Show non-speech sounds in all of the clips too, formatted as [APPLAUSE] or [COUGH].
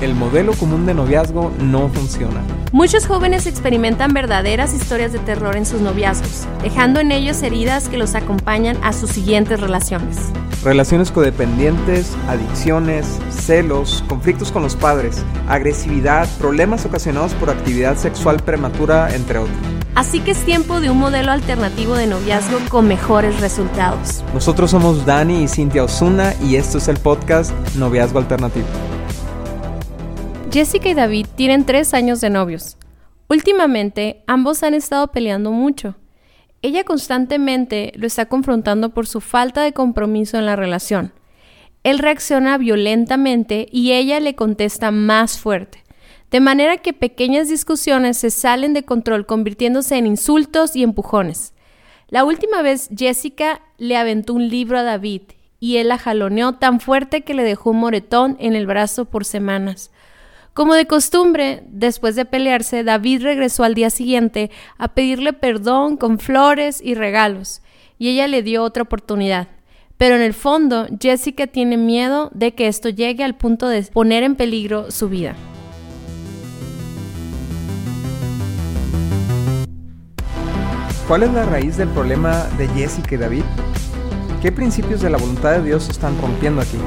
el modelo común de noviazgo no funciona. Muchos jóvenes experimentan verdaderas historias de terror en sus noviazgos, dejando en ellos heridas que los acompañan a sus siguientes relaciones. Relaciones codependientes, adicciones, celos, conflictos con los padres, agresividad, problemas ocasionados por actividad sexual prematura, entre otros. Así que es tiempo de un modelo alternativo de noviazgo con mejores resultados. Nosotros somos Dani y Cintia Osuna y esto es el podcast Noviazgo Alternativo. Jessica y David tienen tres años de novios. Últimamente, ambos han estado peleando mucho. Ella constantemente lo está confrontando por su falta de compromiso en la relación. Él reacciona violentamente y ella le contesta más fuerte, de manera que pequeñas discusiones se salen de control convirtiéndose en insultos y empujones. La última vez Jessica le aventó un libro a David y él la jaloneó tan fuerte que le dejó un moretón en el brazo por semanas. Como de costumbre, después de pelearse, David regresó al día siguiente a pedirle perdón con flores y regalos, y ella le dio otra oportunidad. Pero en el fondo, Jessica tiene miedo de que esto llegue al punto de poner en peligro su vida. ¿Cuál es la raíz del problema de Jessica y David? ¿Qué principios de la voluntad de Dios están rompiendo aquí?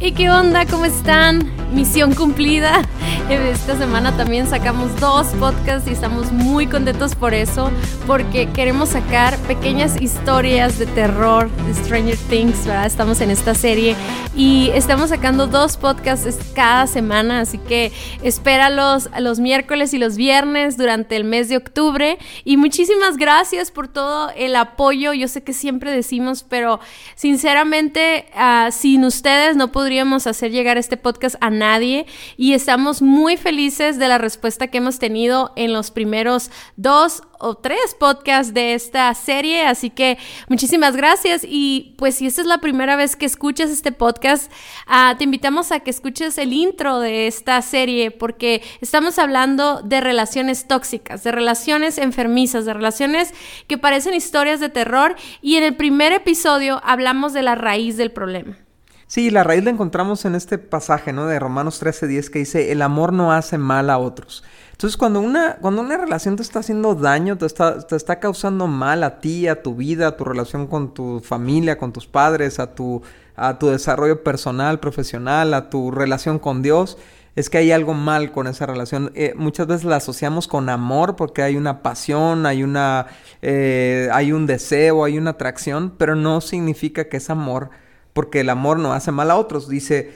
¿Y qué onda? ¿Cómo están? Misión cumplida. Esta semana también sacamos dos podcasts y estamos muy contentos por eso, porque queremos sacar pequeñas historias de terror, de Stranger Things, ¿verdad? Estamos en esta serie y estamos sacando dos podcasts cada semana, así que espéralos los miércoles y los viernes durante el mes de octubre. Y muchísimas gracias por todo el apoyo. Yo sé que siempre decimos, pero sinceramente, uh, sin ustedes no podríamos hacer llegar este podcast a nadie y estamos muy felices de la respuesta que hemos tenido en los primeros dos o tres podcasts de esta serie, así que muchísimas gracias y pues si esta es la primera vez que escuchas este podcast, uh, te invitamos a que escuches el intro de esta serie porque estamos hablando de relaciones tóxicas, de relaciones enfermizas, de relaciones que parecen historias de terror y en el primer episodio hablamos de la raíz del problema. Sí, la raíz la encontramos en este pasaje, ¿no? De Romanos 13:10 que dice, el amor no hace mal a otros. Entonces, cuando una, cuando una relación te está haciendo daño, te está, te está causando mal a ti, a tu vida, a tu relación con tu familia, con tus padres, a tu, a tu desarrollo personal, profesional, a tu relación con Dios, es que hay algo mal con esa relación. Eh, muchas veces la asociamos con amor porque hay una pasión, hay una, eh, hay un deseo, hay una atracción, pero no significa que es amor porque el amor no hace mal a otros. Dice,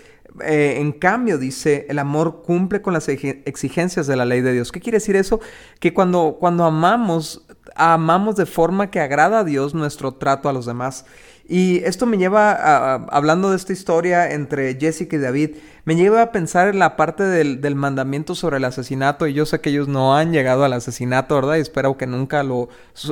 eh, en cambio, dice, el amor cumple con las exigencias de la ley de Dios. ¿Qué quiere decir eso? Que cuando, cuando amamos, amamos de forma que agrada a Dios nuestro trato a los demás. Y esto me lleva, a, hablando de esta historia entre Jessica y David, me lleva a pensar en la parte del, mandamiento sobre el asesinato. Y yo sé que ellos no han llegado al asesinato, ¿verdad? Y espero que nunca, lo,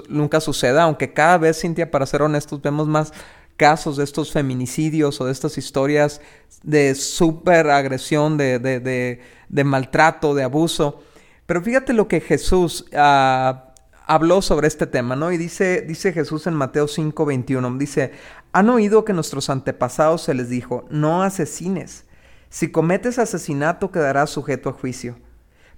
nunca suceda, aunque cada vez, Cintia, para ser honestos, vemos más casos de estos feminicidios o de estas historias de super agresión, de, de, de, maltrato, de abuso. Pero fíjate lo que Jesús ah, habló sobre este tema, ¿no? Y dice, dice Jesús en Mateo 5, 21, dice, han oído que nuestros antepasados se les dijo, no asesines. Si cometes asesinato quedarás sujeto a juicio.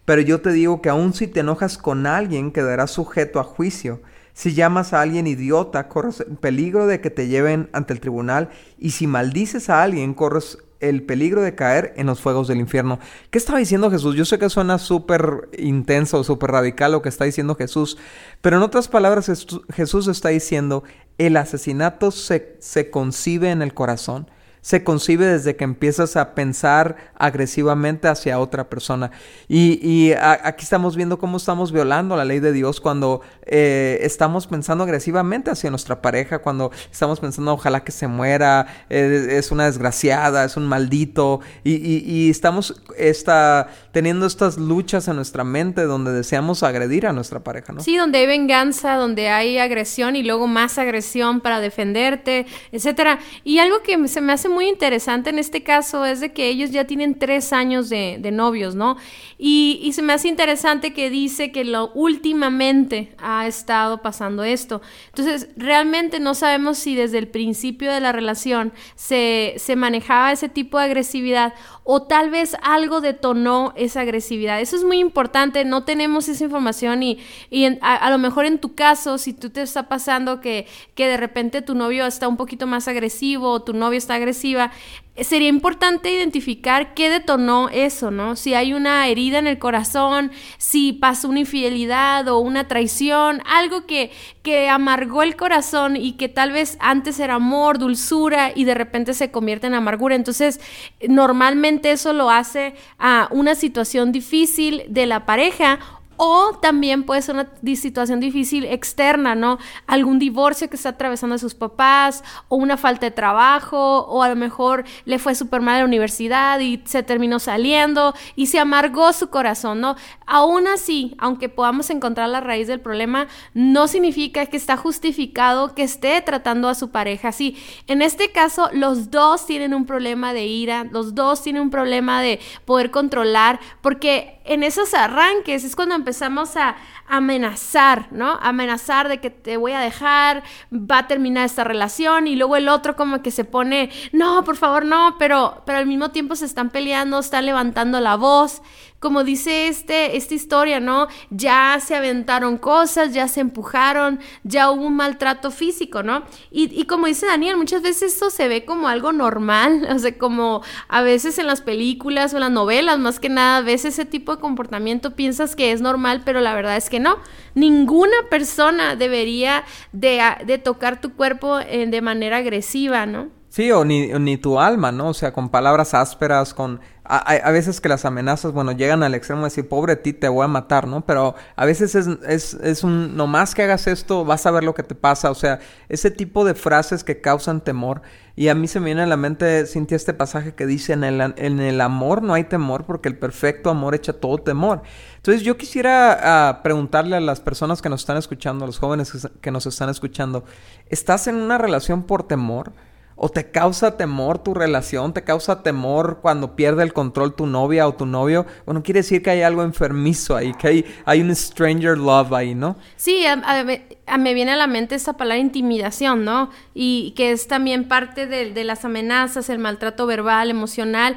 Pero yo te digo que aun si te enojas con alguien quedarás sujeto a juicio. Si llamas a alguien idiota, corres el peligro de que te lleven ante el tribunal. Y si maldices a alguien, corres el peligro de caer en los fuegos del infierno. ¿Qué estaba diciendo Jesús? Yo sé que suena súper intenso, súper radical lo que está diciendo Jesús, pero en otras palabras Jesús está diciendo, el asesinato se, se concibe en el corazón se concibe desde que empiezas a pensar agresivamente hacia otra persona. Y, aquí estamos viendo cómo estamos violando la ley de Dios cuando eh, estamos pensando agresivamente hacia nuestra pareja, cuando estamos pensando ojalá que se muera, eh, es una desgraciada, es un maldito, y, estamos esta, teniendo estas luchas en nuestra mente donde deseamos agredir a nuestra pareja, ¿no? Sí, donde hay venganza, donde hay agresión y luego más agresión para defenderte, etcétera. Y algo que se me hace muy interesante en este caso es de que ellos ya tienen tres años de, novios, ¿no? Y, y, se me hace interesante que dice que lo últimamente ha estado pasando esto. Entonces, realmente no sabemos si desde el principio de la relación se, se manejaba ese tipo de agresividad o tal vez algo detonó esa agresividad. Eso es muy importante, no tenemos esa información y, y a, lo mejor en tu caso, si tú te está pasando que, que de repente tu novio está un poquito más agresivo o tu novio está agresiva, sería importante identificar qué detonó eso, ¿no? Si hay una herida en el corazón, si pasó una infidelidad o una traición, algo que, que amargó el corazón y que tal vez antes era amor, dulzura y de repente se convierte en amargura. Entonces, normalmente eso lo hace a una situación difícil de la pareja o también puede ser una situación difícil externa, ¿no? Algún divorcio que está atravesando a sus papás, o una falta de trabajo, o a lo mejor le fue súper mal a la universidad y se terminó saliendo y se amargó su corazón, ¿no? Aún así, aunque podamos encontrar la raíz del problema, no significa que está justificado que esté tratando a su pareja así. En este caso, los dos tienen un problema de ira, los dos tienen un problema de poder controlar, porque en esos arranques es cuando empezamos a amenazar, ¿no? Amenazar de que te voy a dejar, va a terminar esta relación y luego el otro como que se pone, no, por favor, no, pero, pero al mismo tiempo se están peleando, están levantando la voz como dice este, esta historia, ¿no? Ya se aventaron cosas, ya se empujaron, ya hubo un maltrato físico, ¿no? Y, como dice Daniel, muchas veces esto se ve como algo normal, [LAUGHS] o sea, como a veces en las películas o en las novelas, más que nada, ves ese tipo de comportamiento, piensas que es normal, pero la verdad es que no. Ninguna persona debería de, de tocar tu cuerpo eh, de manera agresiva, ¿no? Sí, o ni, ni tu alma, ¿no? O sea, con palabras ásperas, con a, veces que las amenazas, bueno, llegan al extremo de decir, pobre ti, te voy a matar, ¿no? Pero a veces es, es, es un, nomás que hagas esto, vas a ver lo que te pasa. O sea, ese tipo de frases que causan temor. Y a mí se me viene a la mente, Cintia, este pasaje que dice, en el, en el amor no hay temor, porque el perfecto amor echa todo temor. Entonces yo quisiera ah, preguntarle a las personas que nos están escuchando, a los jóvenes que nos están escuchando, ¿estás en una relación por temor? ¿O te causa temor tu relación? ¿Te causa temor cuando pierde el control tu novia o tu novio? Bueno, quiere decir que hay algo enfermizo ahí, que hay, hay un stranger love ahí, ¿no? Sí, a, me viene a la mente esa palabra intimidación, ¿no? Y que es también parte de las amenazas, el maltrato verbal, emocional.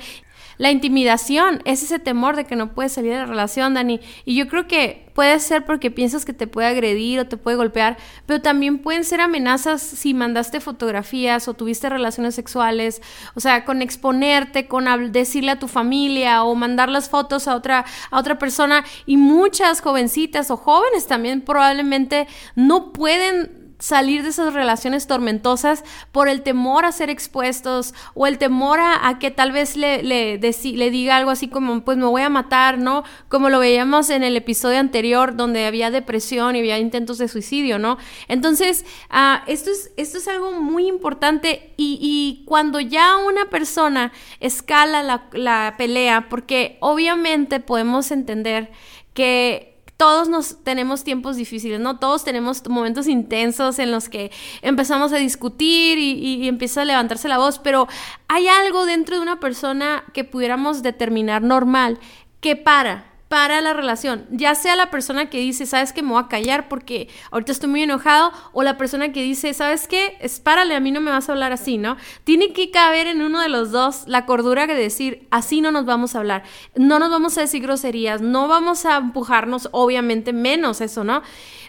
La intimidación es ese temor de que no puedes salir de la relación, Dani. Y yo creo que puede ser porque piensas que te puede agredir o te puede golpear, pero también pueden ser amenazas si mandaste fotografías o tuviste relaciones sexuales, o sea, con exponerte, con decirle a tu familia o mandar las fotos a otra, a otra persona. Y muchas jovencitas o jóvenes también probablemente no pueden salir de esas relaciones tormentosas por el temor a ser expuestos o el temor a, que tal vez le, le, diga algo así como, pues me voy a matar, ¿no? Como lo veíamos en el episodio anterior donde había depresión y había intentos de suicidio, ¿no? Entonces, uh, esto, es, esto es algo muy importante y, y cuando ya una persona escala la, la pelea, porque obviamente podemos entender que todos nos tenemos tiempos difíciles, ¿no? Todos tenemos momentos intensos en los que empezamos a discutir y, empieza a levantarse la voz, pero hay algo dentro de una persona que pudiéramos determinar normal que para, para la relación, ya sea la persona que dice, sabes que me voy a callar porque ahorita estoy muy enojado, o la persona que dice, sabes qué, espárale, a mí no me vas a hablar así, ¿no? Tiene que caber en uno de los dos la cordura de decir, así no nos vamos a hablar, no nos vamos a decir groserías, no vamos a empujarnos, obviamente menos eso, ¿no?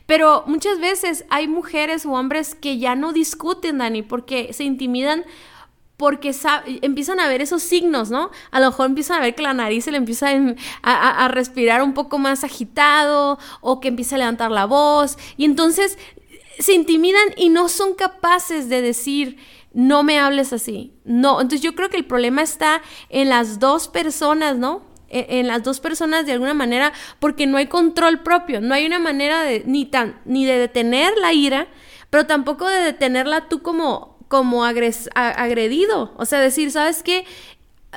Pero muchas veces hay mujeres o hombres que ya no discuten, Dani, porque se intimidan porque empiezan a ver esos signos, ¿no? A lo mejor empiezan a ver que la nariz se le empieza a, respirar un poco más agitado o que empieza a levantar la voz y entonces se intimidan y no son capaces de decir, no me hables así. No, entonces yo creo que el problema está en las dos personas, ¿no? E, en, las dos personas de alguna manera porque no hay control propio, no hay una manera ni tan ni de detener la ira, pero tampoco de detenerla tú como como agredido. O sea, decir, ¿sabes qué?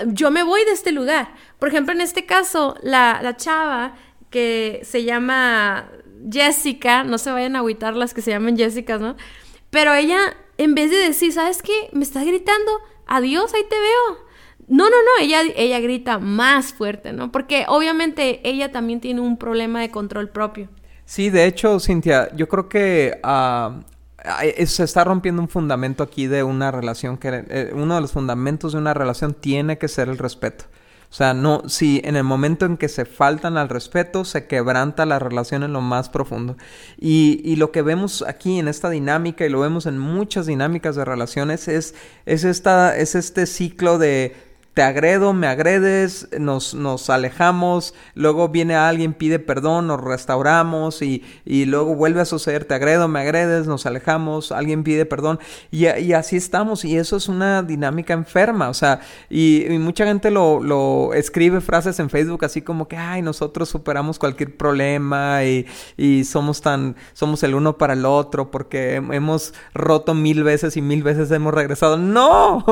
Yo me voy de este lugar. Por ejemplo, en este caso, la, la chava que se llama Jessica, no se vayan a agüitar las que se llaman Jessica, ¿no? Pero ella, en vez de decir, ¿sabes qué? Me estás gritando, adiós, ahí te veo. No, no, no, ella, ella grita más fuerte, ¿no? Porque obviamente ella también tiene un problema de control propio. Sí, de hecho, Cintia, yo creo que ah, se está rompiendo un fundamento aquí de una relación que eh, uno de los fundamentos de una relación tiene que ser el respeto. O sea, no, si en el momento en que se faltan al respeto, se quebranta la relación en lo más profundo. Y, y lo que vemos aquí en esta dinámica, y lo vemos en muchas dinámicas de relaciones, es, es, esta, es este ciclo de te agredo, me agredes, nos, nos alejamos, luego viene alguien, pide perdón, nos restauramos y, y, luego vuelve a suceder, te agredo, me agredes, nos alejamos, alguien pide perdón y, y así estamos y eso es una dinámica enferma, o sea, y, mucha gente lo, lo, escribe frases en Facebook así como que, ay, nosotros superamos cualquier problema y, y somos tan, somos el uno para el otro porque hemos roto mil veces y mil veces hemos regresado. No,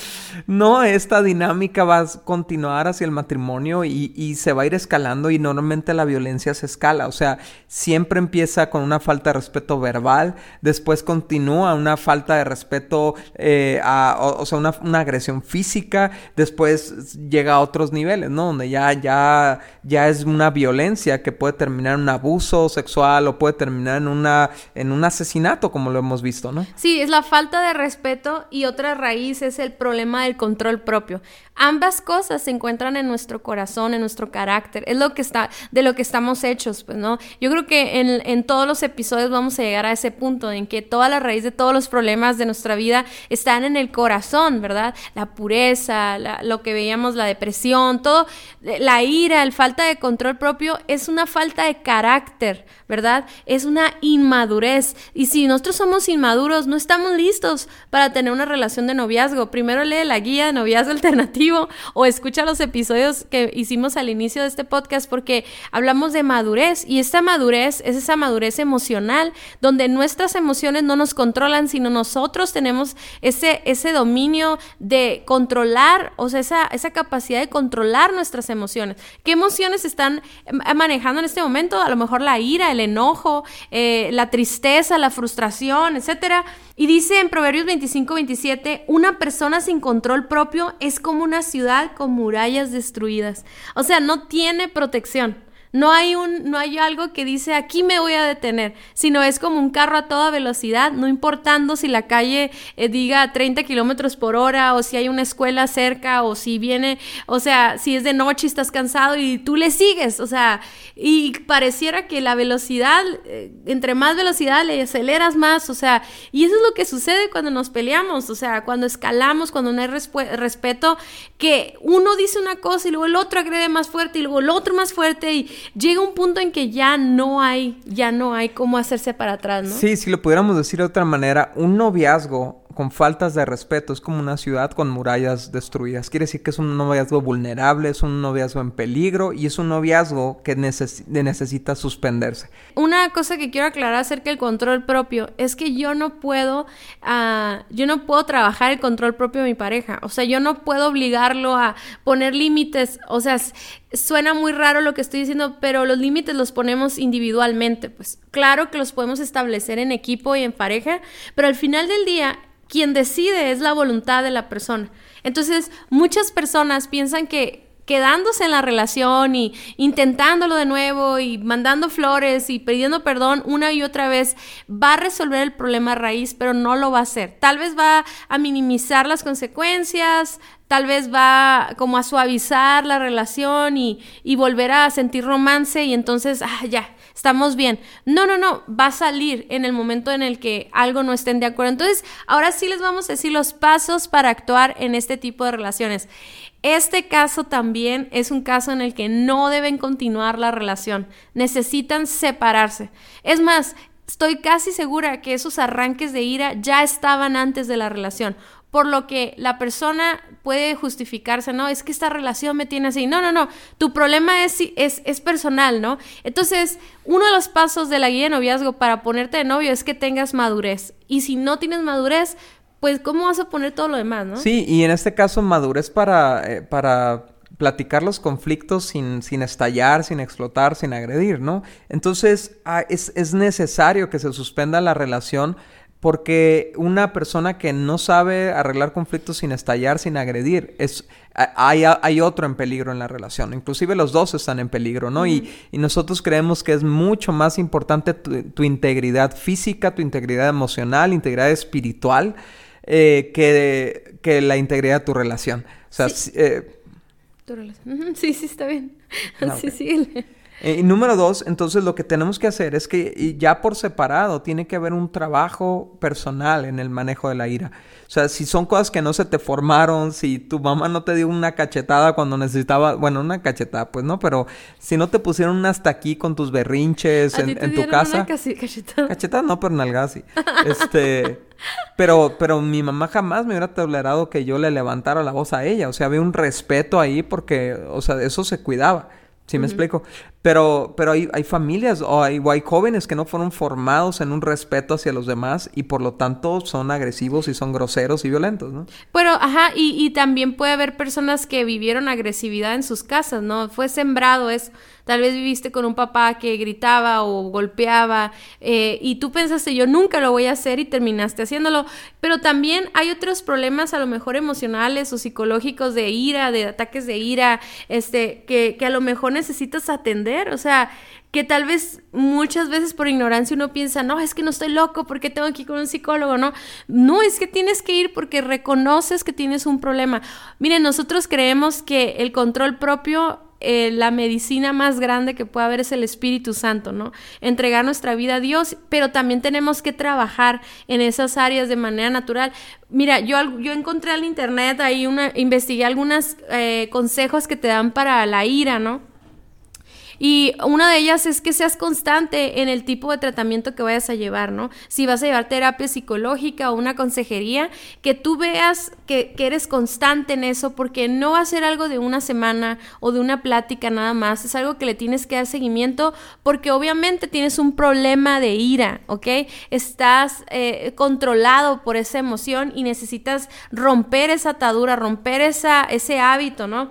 [LAUGHS] no, esta dinámica va a continuar hacia el matrimonio y, se va a ir escalando y normalmente la violencia se escala. O sea, siempre empieza con una falta de respeto verbal, después continúa una falta de respeto, eh, o, sea, una, agresión física, después llega a otros niveles, ¿no? Donde ya, ya, ya es una violencia que puede terminar en un abuso sexual o puede terminar en, una, en un asesinato, como lo hemos visto, ¿no? Sí, es la falta de respeto y otra raíz es el problema del control propio. Ambas cosas se encuentran en nuestro corazón, en nuestro carácter. Es lo que está, de lo que estamos hechos, pues, ¿no? Yo creo que en, en todos los episodios vamos a llegar a ese punto en que toda la raíz de todos los problemas de nuestra vida están en el corazón, ¿verdad? La pureza, lo que veíamos, la depresión, todo, la ira, el falta de control propio, es una falta de carácter, ¿verdad? Es una inmadurez. Y si nosotros somos inmaduros, no estamos listos para tener una relación de noviazgo. Primero lee la guía de noviazgo [LAUGHS] o escucha los episodios que hicimos al inicio de este podcast porque hablamos de madurez y esta madurez es esa madurez emocional donde nuestras emociones no nos controlan, sino nosotros tenemos ese, ese dominio de controlar, o sea, esa, esa capacidad de controlar nuestras emociones. ¿Qué emociones están manejando en este momento? A lo mejor la ira, el enojo, eh, la tristeza, la frustración, etcétera. Y dice en Proverbios 25, 27, una persona sin control propio es como una ciudad con murallas destruidas. O sea, no tiene protección. No hay, un, no hay algo que dice aquí me voy a detener, sino es como un carro a toda velocidad, no importando si la calle eh, diga 30 kilómetros por hora o si hay una escuela cerca o si viene, o sea, si es de noche y estás cansado y tú le sigues, o sea, y pareciera que la velocidad, eh, entre más velocidad le aceleras más, o sea, y eso es lo que sucede cuando nos peleamos, o sea, cuando escalamos, cuando no hay respeto, que uno dice una cosa y luego el otro agrede más fuerte y luego el otro más fuerte y llega un punto en que ya no hay, ya no hay cómo hacerse para atrás, ¿no? Sí, si lo pudiéramos decir de otra manera, un noviazgo con faltas de respeto, es como una ciudad con murallas destruidas. Quiere decir que es un noviazgo vulnerable, es un noviazgo en peligro y es un noviazgo que necesita suspenderse. Una cosa que quiero aclarar acerca del control propio es que yo no puedo, uh, yo no puedo trabajar el control propio de mi pareja. O sea, yo no puedo obligarlo a poner límites. O sea, suena muy raro lo que estoy diciendo, pero los límites los ponemos individualmente. Pues claro que los podemos establecer en equipo y en pareja, pero al final del día quien decide es la voluntad de la persona. Entonces, muchas personas piensan que quedándose en la relación y intentándolo de nuevo y mandando flores y pidiendo perdón una y otra vez va a resolver el problema raíz, pero no lo va a hacer. Tal vez va a minimizar las consecuencias, tal vez va como a suavizar la relación y, y volver a sentir romance y entonces, ah, ya, estamos bien. No, no, no, va a salir en el momento en el que algo no estén de acuerdo. Entonces, ahora sí les vamos a decir los pasos para actuar en este tipo de relaciones. Este caso también es un caso en el que no deben continuar la relación, necesitan separarse. Es más, estoy casi segura que esos arranques de ira ya estaban antes de la relación por lo que la persona puede justificarse, ¿no? Es que esta relación me tiene así. No, no, no. Tu problema es, es, es personal, ¿no? Entonces, uno de los pasos de la guía de noviazgo para ponerte de novio es que tengas madurez. Y si no tienes madurez, pues, ¿cómo vas a poner todo lo demás, no? Sí, y en este caso, madurez para, eh, para platicar los conflictos sin, sin estallar, sin explotar, sin agredir, ¿no? Entonces, ah, es, es necesario que se suspenda la relación porque una persona que no sabe arreglar conflictos sin estallar, sin agredir, es hay, hay otro en peligro en la relación. Inclusive los dos están en peligro, ¿no? y, y, nosotros creemos que es mucho más importante tu, integridad física, tu integridad emocional, integridad espiritual, eh, que, que, la integridad de tu relación. O sea, sí. Eh, tu relación. Sí, sí, está bien. Ah, [LAUGHS] sí, sí. Eh, y número dos, entonces lo que tenemos que hacer es que ya por separado tiene que haber un trabajo personal en el manejo de la ira. O sea, si son cosas que no se te formaron, si tu mamá no te dio una cachetada cuando necesitaba, bueno, una cachetada, pues no, pero si no te pusieron un hasta aquí con tus berrinches en, en tu casa. Una cachetada. Cachetada no, pero nalga sí. [LAUGHS] Este, pero, pero mi mamá jamás me hubiera tolerado que yo le levantara la voz a ella. O sea, había un respeto ahí porque, o sea, eso se cuidaba. ¿Sí me explico? Pero, pero hay, hay familias o hay, hay, jóvenes que no fueron formados en un respeto hacia los demás y por lo tanto son agresivos y son groseros y violentos, ¿no? Pero, ajá, y, también puede haber personas que vivieron agresividad en sus casas, ¿no? Fue sembrado eso. Tal vez viviste con un papá que gritaba o golpeaba eh, y tú pensaste yo nunca lo voy a hacer y terminaste haciéndolo. Pero también hay otros problemas a lo mejor emocionales o psicológicos de ira, de ataques de ira, este, que a lo mejor necesitas atender. O sea, que tal vez muchas veces por ignorancia uno piensa, no, es que no estoy loco, ¿por qué tengo que ir con un psicólogo? No, no, es que tienes que ir porque reconoces que tienes un problema. Miren, nosotros creemos que el control propio eh, la medicina más grande que puede haber es el Espíritu Santo, ¿no? Entregar nuestra vida a Dios, pero también tenemos que trabajar en esas áreas de manera natural. Mira, yo, yo encontré en internet ahí una, investigué algunos eh, consejos que te dan para la ira, ¿no? Y una de ellas es que seas constante en el tipo de tratamiento que vayas a llevar, ¿no? Si vas a llevar terapia psicológica o una consejería, que tú veas que, eres constante en eso, porque no va a ser algo de una semana o de una plática nada más, es algo que le tienes que dar seguimiento, porque obviamente tienes un problema de ira, ¿ok? Estás eh, controlado por esa emoción y necesitas romper esa atadura, romper esa, ese hábito, ¿no?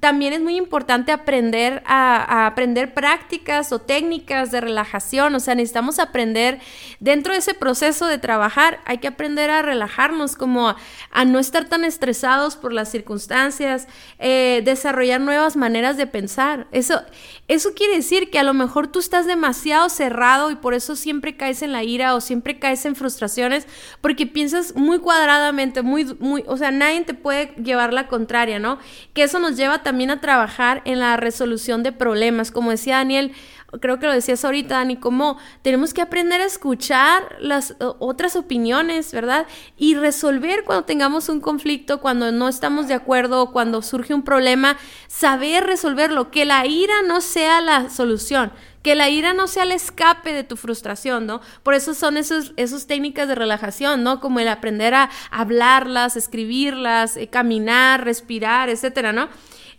También es muy importante aprender a, aprender prácticas o técnicas de relajación, o sea, necesitamos aprender dentro de ese proceso de trabajar, hay que aprender a relajarnos, como a, no estar tan estresados por las circunstancias, eh, desarrollar nuevas maneras de pensar. Eso, eso quiere decir que a lo mejor tú estás demasiado cerrado y por eso siempre caes en la ira o siempre caes en frustraciones, porque piensas muy cuadradamente, muy, muy, o sea, nadie te puede llevar la contraria, ¿no? Que eso nos lleva también a trabajar en la resolución de problemas. Como decía Daniel, creo que lo decías ahorita, Dani, como tenemos que aprender a escuchar las otras opiniones, ¿verdad? Y resolver cuando tengamos un conflicto, cuando no estamos de acuerdo, cuando surge un problema, saber resolverlo, que la ira no sea la solución. Que la ira no sea el escape de tu frustración, ¿no? Por eso son esos, esos técnicas de relajación, ¿no? Como el aprender a hablarlas, escribirlas, eh, caminar, respirar, etcétera, ¿no?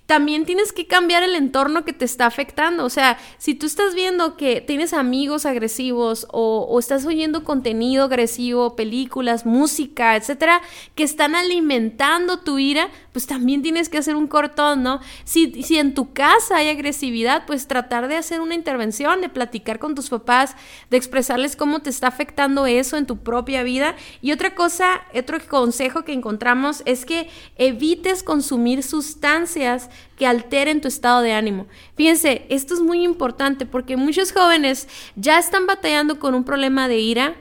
También tienes que cambiar el entorno que te está afectando. O sea, si tú estás viendo que tienes amigos agresivos o, estás oyendo contenido agresivo, películas, música, etcétera, que están alimentando tu ira, pues también tienes que hacer un cortón, ¿no? Si, si en tu casa hay agresividad, pues tratar de hacer una intervención, de platicar con tus papás, de expresarles cómo te está afectando eso en tu propia vida. Y otra cosa, otro consejo que encontramos es que evites consumir sustancias que alteren tu estado de ánimo. Fíjense, esto es muy importante porque muchos jóvenes ya están batallando con un problema de ira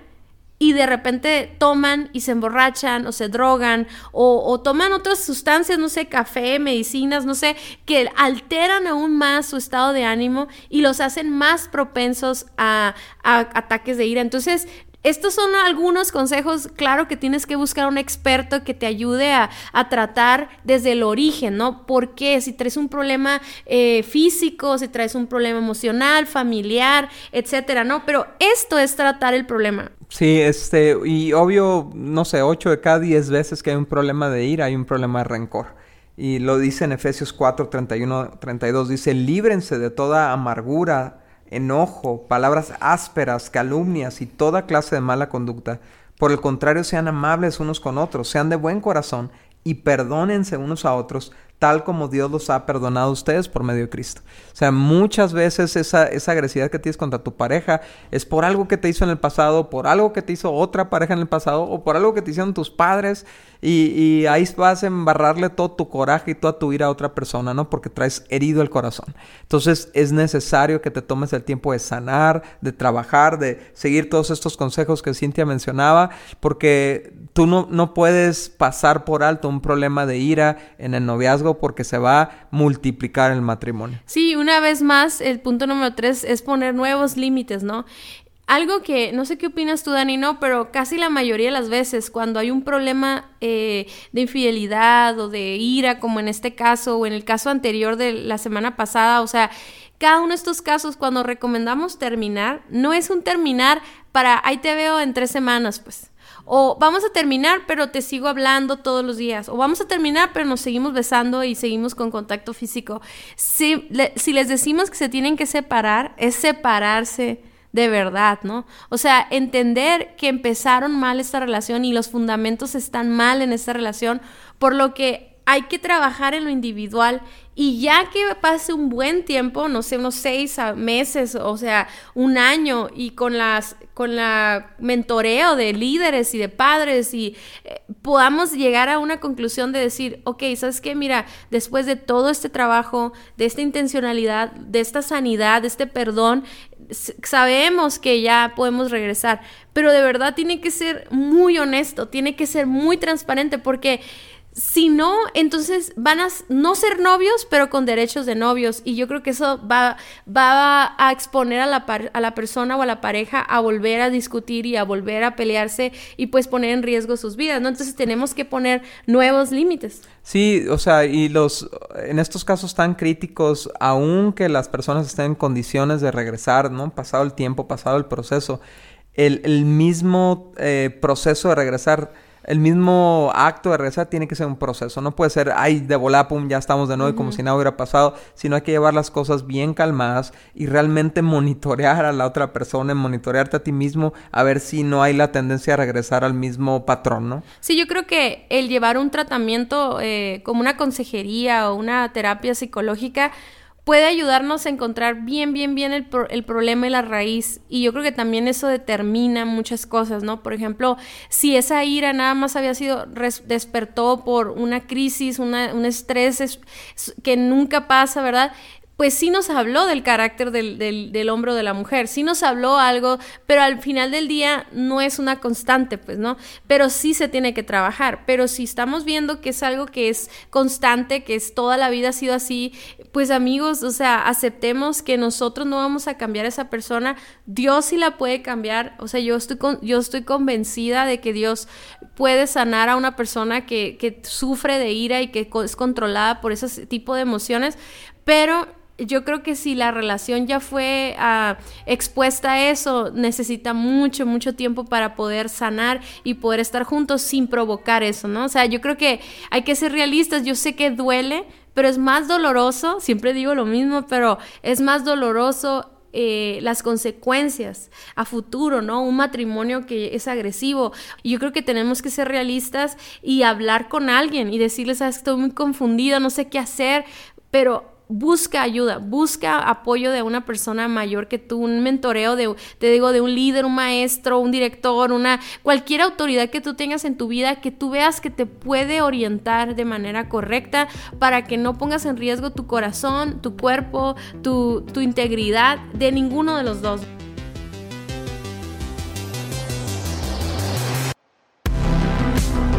y de repente toman y se emborrachan o se drogan o, toman otras sustancias, no sé, café, medicinas, no sé, que alteran aún más su estado de ánimo y los hacen más propensos a, a ataques de ira. Entonces, estos son algunos consejos, claro que tienes que buscar un experto que te ayude a, tratar desde el origen, ¿no? Porque si traes un problema eh, físico, si traes un problema emocional, familiar, etcétera, ¿no? Pero esto es tratar el problema. Sí, este, y obvio, no sé, 8 de cada 10 veces que hay un problema de ira, hay un problema de rencor. Y lo dice en Efesios 4, 31, 32, dice, líbrense de toda amargura enojo, palabras ásperas, calumnias y toda clase de mala conducta. Por el contrario, sean amables unos con otros, sean de buen corazón y perdónense unos a otros, tal como Dios los ha perdonado a ustedes por medio de Cristo. O sea, muchas veces esa, esa agresividad que tienes contra tu pareja es por algo que te hizo en el pasado, por algo que te hizo otra pareja en el pasado o por algo que te hicieron tus padres y, y ahí vas a embarrarle todo tu coraje y toda tu ira a otra persona, ¿no? Porque traes herido el corazón. Entonces es necesario que te tomes el tiempo de sanar, de trabajar, de seguir todos estos consejos que Cintia mencionaba, porque tú no, no puedes pasar por alto un problema de ira en el noviazgo porque se va a multiplicar el matrimonio. Sí, una vez más, el punto número tres es poner nuevos límites, ¿no? Algo que, no sé qué opinas tú, Dani, no, pero casi la mayoría de las veces cuando hay un problema eh, de infidelidad o de ira, como en este caso o en el caso anterior de la semana pasada, o sea, cada uno de estos casos cuando recomendamos terminar, no es un terminar para, ahí te veo en tres semanas, pues. O vamos a terminar, pero te sigo hablando todos los días. O vamos a terminar, pero nos seguimos besando y seguimos con contacto físico. Si, si les decimos que se tienen que separar, es separarse de verdad, ¿no? O sea, entender que empezaron mal esta relación y los fundamentos están mal en esta relación, por lo que hay que trabajar en lo individual y ya que pase un buen tiempo, no sé, unos seis meses, o sea, un año, y con las, con la mentoreo de líderes y de padres, y eh, podamos llegar a una conclusión de decir, ok, ¿sabes qué? Mira, después de todo este trabajo, de esta intencionalidad, de esta sanidad, de este perdón, sabemos que ya podemos regresar, pero de verdad tiene que ser muy honesto, tiene que ser muy transparente, porque si no, entonces van a no ser novios, pero con derechos de novios. Y yo creo que eso va, va a exponer a la, a la persona o a la pareja a volver a discutir y a volver a pelearse y pues poner en riesgo sus vidas, ¿no? Entonces tenemos que poner nuevos límites. Sí, o sea, y los, en estos casos tan críticos, aunque las personas estén en condiciones de regresar, ¿no? Pasado el tiempo, pasado el proceso, el, el mismo eh, proceso de regresar el mismo acto de regresar tiene que ser un proceso. No puede ser, ay, de volá, pum, ya estamos de nuevo y como si nada hubiera pasado, sino hay que llevar las cosas bien calmadas y realmente monitorear a la otra persona, monitorearte a ti mismo, a ver si no hay la tendencia a regresar al mismo patrón, ¿no? Sí, yo creo que el llevar un tratamiento eh, como una consejería o una terapia psicológica puede ayudarnos a encontrar bien, bien, bien el, el, problema y la raíz. Y yo creo que también eso determina muchas cosas, ¿no? Por ejemplo, si esa ira nada más había sido, despertó por una crisis, una, un estrés que nunca pasa, ¿verdad? pues sí nos habló del carácter del, del, del, hombre o de la mujer, sí nos habló algo, pero al final del día no es una constante, pues, ¿no? Pero sí se tiene que trabajar, pero si estamos viendo que es algo que es constante, que es toda la vida ha sido así, pues amigos, o sea, aceptemos que nosotros no vamos a cambiar a esa persona, Dios sí la puede cambiar, o sea, yo estoy, yo estoy convencida de que Dios puede sanar a una persona que, que sufre de ira y que es controlada por ese tipo de emociones, pero yo creo que si la relación ya fue ah, expuesta a eso, necesita mucho, mucho tiempo para poder sanar y poder estar juntos sin provocar eso, ¿no? O sea, yo creo que hay que ser realistas, yo sé que duele, pero es más doloroso, siempre digo lo mismo, pero es más doloroso eh, las consecuencias a futuro, ¿no? Un matrimonio que es agresivo. Yo creo que tenemos que ser realistas y hablar con alguien y decirles, sabes, estoy muy confundida, no sé qué hacer, pero busca ayuda, busca apoyo de una persona mayor que tú, un mentoreo de, te digo, de un líder, un maestro, un director, una, cualquier autoridad que tú tengas en tu vida, que tú veas que te puede orientar de manera correcta para que no pongas en riesgo tu corazón, tu cuerpo, tu, tu integridad de ninguno de los dos.